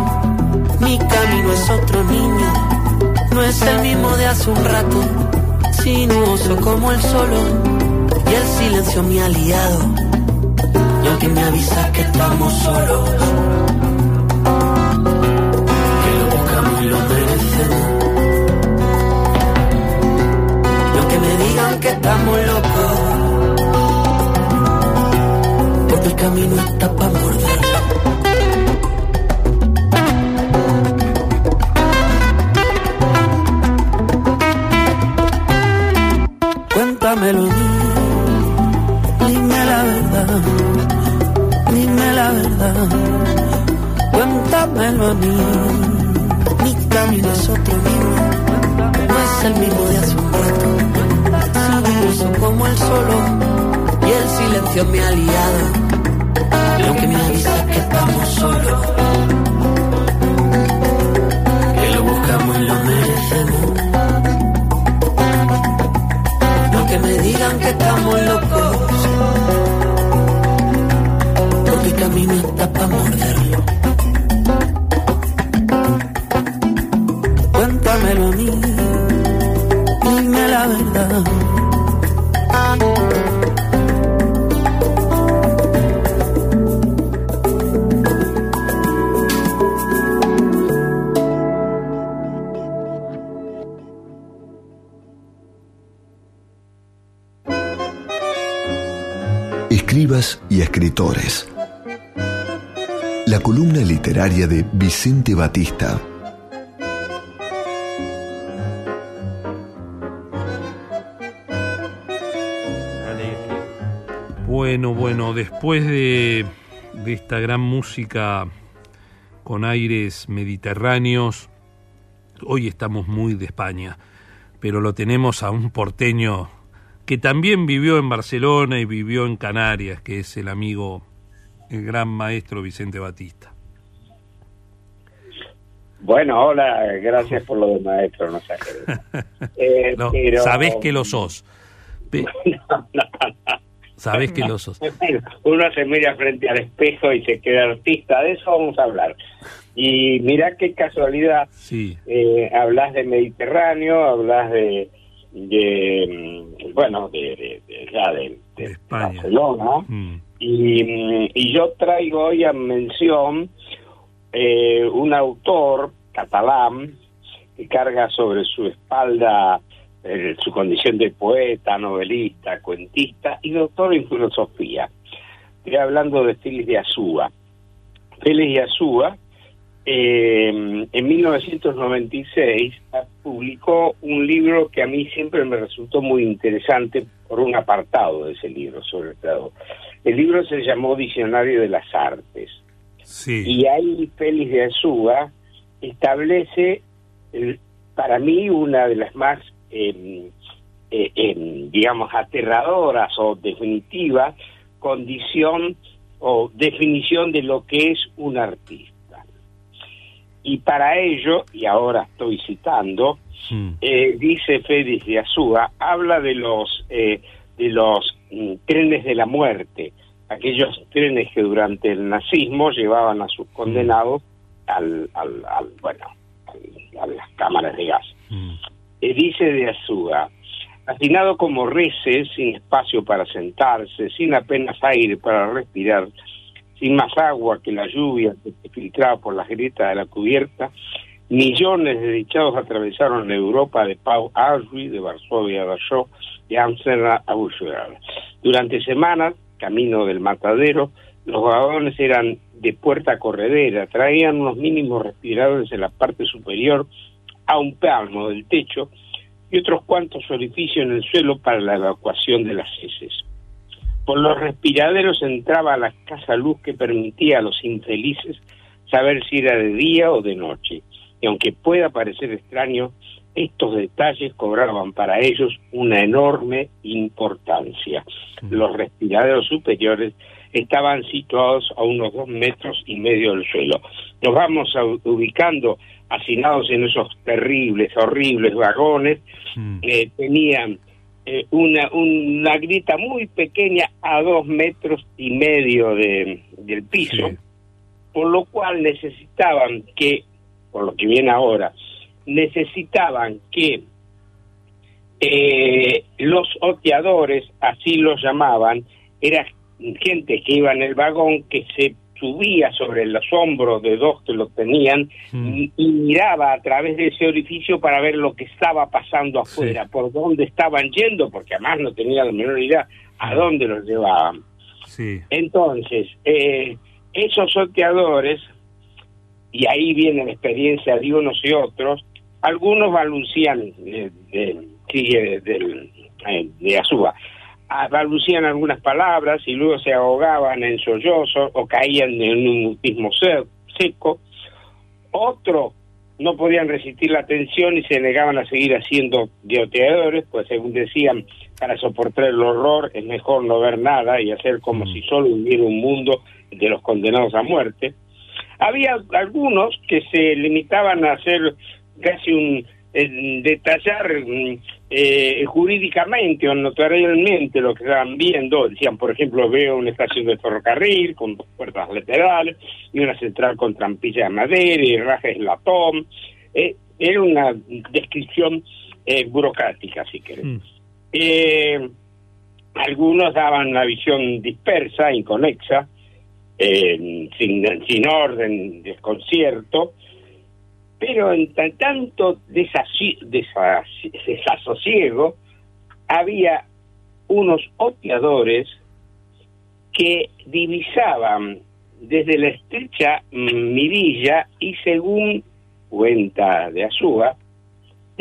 Mi camino es otro niño, no es el mismo de hace un rato. Sinuoso como el solo, y el silencio mi aliado. Y aunque me avisa que estamos solos que lo buscamos y lo merecemos. Y aunque me digan que estamos locos, porque el camino está para morderlo. Cuenta Cuéntamelo a mí, dime la verdad, dime la verdad, cuéntamelo a mí. Mi camino es otro mismo, no es el mismo de hace un rato. Como el solo y el silencio me ha liado. Lo que me avisa que estamos solos, que lo buscamos y lo merecemos. Que me digan que estamos locos, porque el camino está para morderlo. Cuéntamelo a mí, dime la verdad.
Y escritores. La columna literaria de Vicente Batista.
Bueno, bueno, después de, de esta gran música con aires mediterráneos, hoy estamos muy de España, pero lo tenemos a un porteño que también vivió en Barcelona y vivió en Canarias, que es el amigo, el gran maestro Vicente Batista.
Bueno, hola, gracias por lo de maestro, no sé. (laughs) Eh,
No,
pero-
Sabés que lo sos. Pe- (laughs)
No, no, no.
Sabés que lo sos.
Uno se mira frente al espejo y se queda artista, de eso vamos a hablar. Y mira qué casualidad,
Sí,
eh, hablas de Mediterráneo, hablas de, de mm, bueno, de, de, ya de, de
De España.
Barcelona,
mm,
y, mm, y yo traigo hoy a mención eh, un autor catalán que carga sobre su espalda eh, su condición de poeta, novelista, cuentista y doctor en filosofía. Estoy hablando de Félix de Azúa. Félix de Azúa, eh, en 1996, publicó un libro que a mí siempre me resultó muy interesante por un apartado de ese libro, sobre todo. El libro se llamó Diccionario de las Artes.
sí,
Y ahí Félix de Azúa establece, para mí, una de las más, eh, eh, eh, digamos, aterradoras o definitivas condición o definición de lo que es un artista. Y para ello, y ahora estoy citando,
mm,
eh, dice Félix de Azúa, habla de los eh, de los mm, trenes de la muerte, aquellos trenes que durante el nazismo llevaban a sus condenados al, al, al- bueno al- a las cámaras de gas.
mm,
Eh, dice de Azúa, hacinado como reces, sin espacio para sentarse, sin apenas aire para respirar, sin más agua que la lluvia que se filtraba por las grietas de la cubierta, millones de dichados atravesaron la Europa de Pau a de Varsovia a Dachau, de Amsterdam a Buchenwald. Durante semanas, camino del matadero, los vagones eran de puerta corredera, traían unos mínimos respiradores en la parte superior a un palmo del techo y otros cuantos orificios en el suelo para la evacuación de las heces. Por los respiraderos entraba la escasa luz que permitía a los infelices saber si era de día o de noche. Y aunque pueda parecer extraño, estos detalles cobraban para ellos una enorme importancia. Los respiraderos superiores estaban situados a unos dos metros y medio del suelo. Nos vamos ubicando hacinados en esos terribles, horribles vagones,
mm,
eh, tenían eh, una, una grita muy pequeña a dos metros y medio de, del piso,
Sí.
por lo cual necesitaban que, por lo que viene ahora, necesitaban que eh, los oteadores, así los llamaban, era gente que iba en el vagón que se subía sobre los hombros de dos que lo tenían
mm,
y, y miraba a través de ese orificio para ver lo que estaba pasando afuera, por dónde estaban yendo, porque además no tenía la menor idea a dónde los llevaban.
sí,
Entonces, eh, esos sorteadores, y ahí viene la experiencia de unos y otros, algunos balbucían eh, de- sí, eh, eh, de Azúa. Balbucían algunas palabras y luego se ahogaban en sollozos o caían en un mutismo se- seco. Otros no podían resistir la tensión y se negaban a seguir haciendo dioteadores, pues según decían, para soportar el horror es mejor no ver nada y hacer como si solo hubiera un mundo de los condenados a muerte. Había algunos que se limitaban a hacer casi un eh, detallar mm, eh, jurídicamente o notarialmente lo que estaban viendo. Decían, por ejemplo, veo una estación de ferrocarril con dos puertas laterales y una central con trampilla de madera y rajes latón. Eh, era una descripción eh, burocrática, si querés. Eh, algunos daban una visión dispersa, inconexa, sin, sin orden, desconcierto, pero en tan- tanto desasosiego había unos oteadores que divisaban desde la estrecha mirilla y según cuenta de Azúa,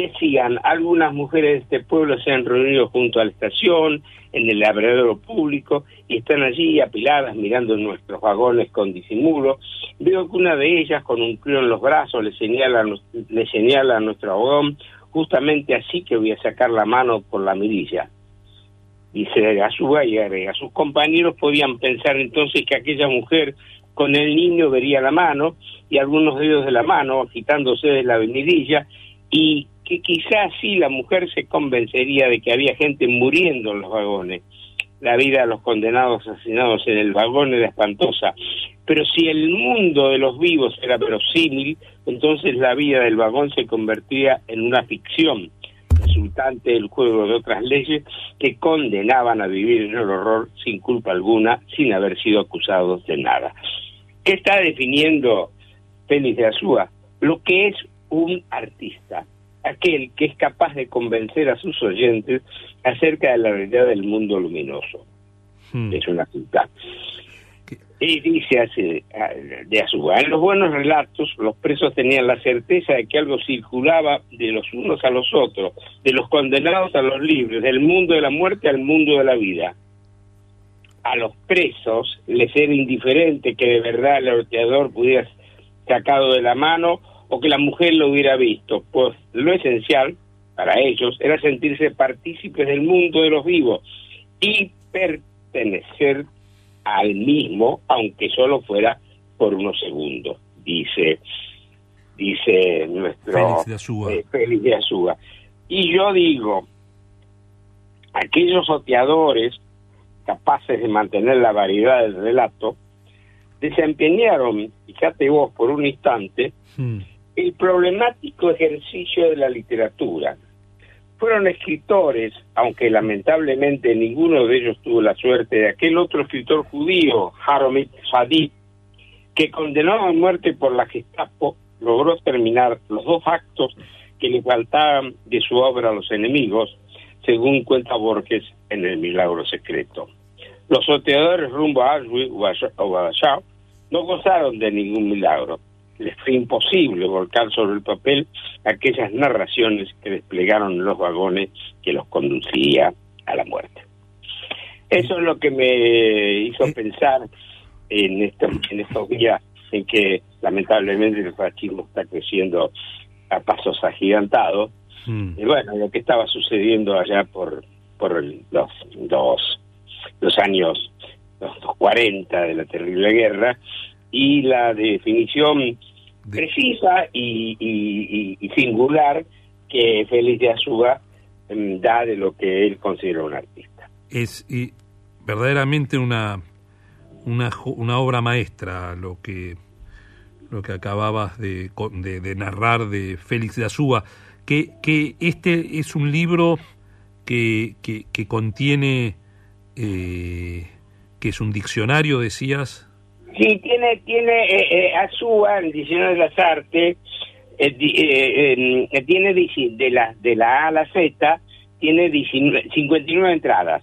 decían algunas mujeres de este pueblo se han reunido junto a la estación, en el labradero público, y están allí apiladas mirando nuestros vagones con disimulo. Veo que una de ellas, con un crío en los brazos, le señala, le señala a nuestro vagón, justamente así que voy a sacar la mano por la mirilla. Dice Azúa y agrega, sus compañeros podían pensar entonces que aquella mujer con el niño vería la mano y algunos dedos de la mano agitándose de la venidilla y que quizás sí la mujer se convencería de que había gente muriendo en los vagones. La vida de los condenados asesinados en el vagón era espantosa, pero si el mundo de los vivos era verosímil, entonces la vida del vagón se convertía en una ficción, resultante del juego de otras leyes que condenaban a vivir en el horror sin culpa alguna, sin haber sido acusados de nada. ¿Qué está definiendo Félix de Azúa? Lo que es un artista, aquel que es capaz de convencer a sus oyentes acerca de la realidad del mundo luminoso. Es una cita. Y dice así, de Azúa, en los buenos relatos los presos tenían la certeza de que algo circulaba de los unos a los otros, de los condenados a los libres, del mundo de la muerte al mundo de la vida. A los presos les era indiferente que de verdad el orteador pudiera sacado de la mano o que la mujer lo hubiera visto, pues lo esencial para ellos era sentirse partícipes del mundo de los vivos y pertenecer al mismo, aunque solo fuera por unos segundos, dice dice nuestro
Félix de Azúa.
eh, Félix de Azúa. Y yo digo, aquellos oteadores capaces de mantener la variedad del relato, desempeñaron, fíjate vos por un instante, el problemático ejercicio de la literatura. Fueron escritores, aunque lamentablemente ninguno de ellos tuvo la suerte de aquel otro escritor judío, Haromit Sadid, que condenado a muerte por la Gestapo, logró terminar los dos actos que le faltaban de su obra a los enemigos, según cuenta Borges en El Milagro Secreto. Los oteadores rumbo a Auschwitz o a- no gozaron de ningún milagro. Les fue imposible volcar sobre el papel aquellas narraciones que desplegaron los vagones que los conducía a la muerte. Eso es lo que me hizo pensar en estos, en estos días en que lamentablemente el fascismo está creciendo a pasos agigantados. Y bueno, lo que estaba sucediendo allá por, por el- los, los, los años los 40 de la terrible guerra y la definición precisa y, y- y- y singular que Félix de Azúa mm, da de lo que él considera un artista.
es y, verdaderamente una, una una obra maestra lo que lo que acababas de- de narrar de Félix de Azúa que, que este es un libro que, que, que contiene eh, que es un diccionario decías
Sí, tiene, tiene eh, eh, Azúa, el Diccionario de las Artes, eh, eh, eh, tiene dici- de la, de la A a la Z, tiene 19 59 entradas.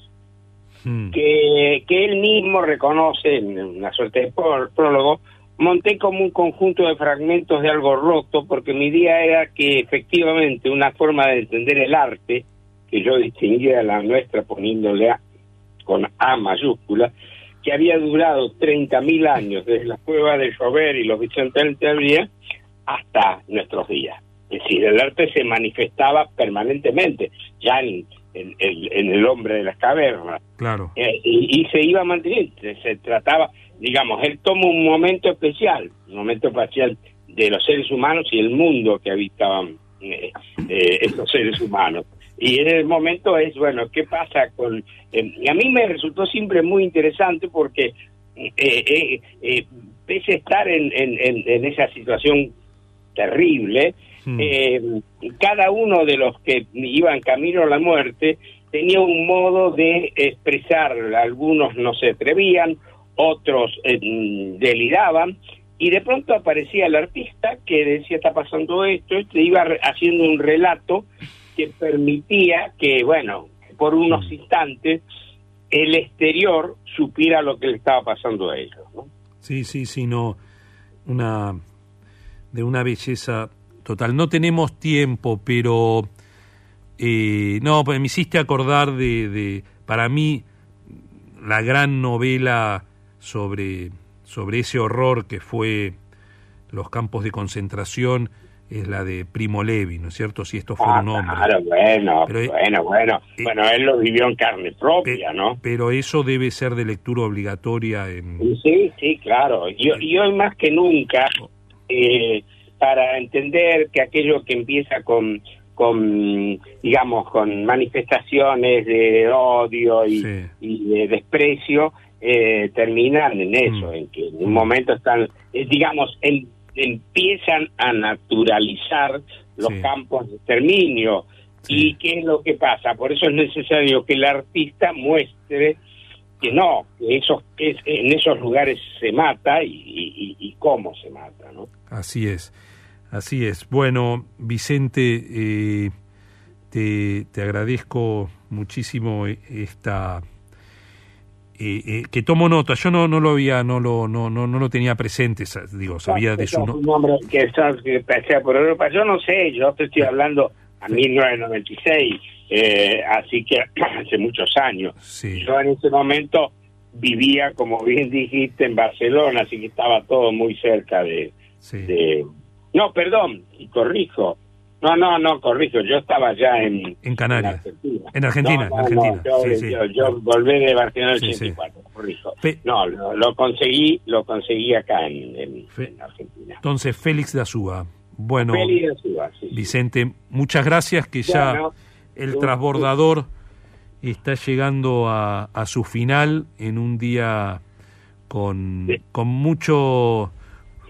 que, que él mismo reconoce en una suerte de pró- prólogo, monté como un conjunto de fragmentos de algo roto, porque mi idea era que efectivamente una forma de entender el arte que yo distinguía la nuestra poniéndole A, con A mayúscula, que había durado 30.000 años desde la cueva de Llover y los Vicente del hasta nuestros días. Es decir, el arte se manifestaba permanentemente, ya en, en, el hombre de las cavernas.
Claro.
Eh, y, se iba manteniendo, se trataba, digamos, él toma un momento especial, un momento especial de los seres humanos y el mundo que habitaban eh, eh, estos seres humanos. Y en el momento es, bueno, ¿qué pasa con...? a mí me resultó siempre muy interesante porque, pese a estar en, en esa situación terrible. Eh, cada uno de los que iban camino a la muerte tenía un modo de expresar, algunos no se atrevían, otros eh, deliraban, y de pronto aparecía el artista que decía está pasando esto, este iba haciendo un relato que permitía que, bueno, por unos hmm. instantes el exterior supiera lo que le estaba pasando a ellos. ¿no?
Sí, sí, sí, no, una, de una belleza Total, no tenemos tiempo, pero eh, no, pues me hiciste acordar de, para mí, la gran novela sobre, sobre ese horror que fue los campos de concentración es la de Primo Levi, ¿no es cierto? Si esto fuera
ah,
un hombre.
Claro, bueno, bueno, bueno. Eh, bueno, él lo vivió en carne propia, ¿no?
Pero eso debe ser de lectura obligatoria en...
Sí, sí, claro. Yo, yo más que nunca... Eh, para entender que aquello que empieza con, con digamos, con manifestaciones de odio y, de desprecio, eh, terminan en eso, mm. en que en un momento están, eh, digamos, empiezan a naturalizar los campos de exterminio. ¿Y qué es lo que pasa? Por eso es necesario que el artista muestre que no, que, esos, que en esos lugares se mata y, y cómo se mata, ¿no?
Así es. Así es. Bueno, Vicente, eh, te, te, agradezco muchísimo esta eh, eh, que tomo nota. Yo no no lo había no lo no no, no lo tenía presente. Digo, sabía de su
nombre que, que pasea por Europa. Yo no sé. Yo te estoy hablando a 1996, eh, así que (clears throat) hace muchos años. Yo en ese momento vivía, como bien dijiste, en Barcelona, así que estaba todo muy cerca de, de no, perdón, y corrijo. No, no, no, corrijo. Yo estaba ya en,
en Canarias. En Argentina. En Argentina.
yo, volví de Barcelona en el 84, corrijo. no, lo, conseguí, lo conseguí acá en, Argentina.
Entonces, Félix de Azúa. Bueno, Vicente, muchas gracias que ya el transbordador está llegando a, a, su final en un día con, con mucho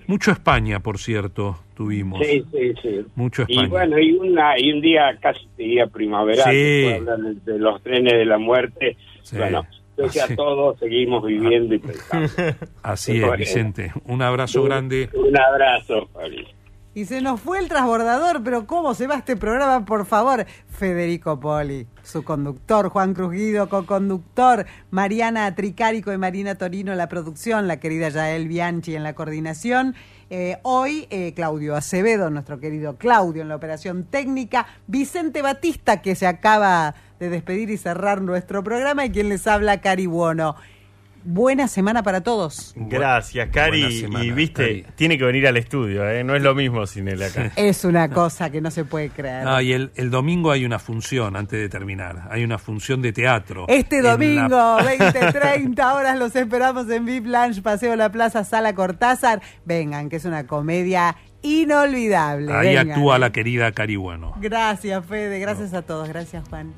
mucho España, por cierto tuvimos.
Sí, sí, sí.
Mucho España.
Y bueno, y, una, y un día casi día primaveral, sí. de los trenes de la muerte. Bueno, entonces a todos seguimos viviendo y pensando. (laughs)
Así es, Vicente. Un abrazo grande.
Un abrazo,
Y se nos fue el transbordador, pero ¿cómo se va este programa? Por favor, Federico Poli, su conductor, Juan Crujido, co-conductor, Mariana Tricárico y Marina Torino la producción, la querida Yael Bianchi en la coordinación. Eh, hoy eh, Claudio Acevedo, nuestro querido Claudio en la operación técnica, Vicente Batista que se acaba de despedir y cerrar nuestro programa y quien les habla, Cari Buono buena semana para todos.
Gracias, Cari. y viste, tiene que venir al estudio, ¿eh? no es lo mismo sin él acá.
Es una cosa que no se puede creer.
No, y el, domingo hay una función, antes de terminar, hay una función de teatro.
Este domingo, (laughs) 20, 30 horas, los esperamos en VIP Lunch, Paseo La Plaza, Sala Cortázar. Vengan, que es una comedia inolvidable.
Ahí actúa la querida Cari Bueno.
Gracias, Fede, gracias a todos, gracias, Juan.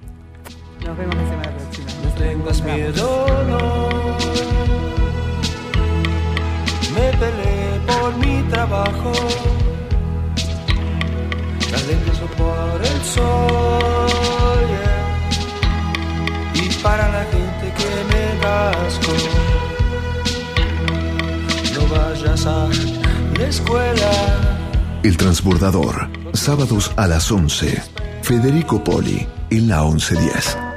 Nos vemos la semana próxima.
No tengas miedo, no. Me peleé por mi trabajo. Talentoso por el sol. Y para la gente que me gasco. No vayas a la escuela.
El transbordador, sábados a las 11. Federico Poli, en la 1110.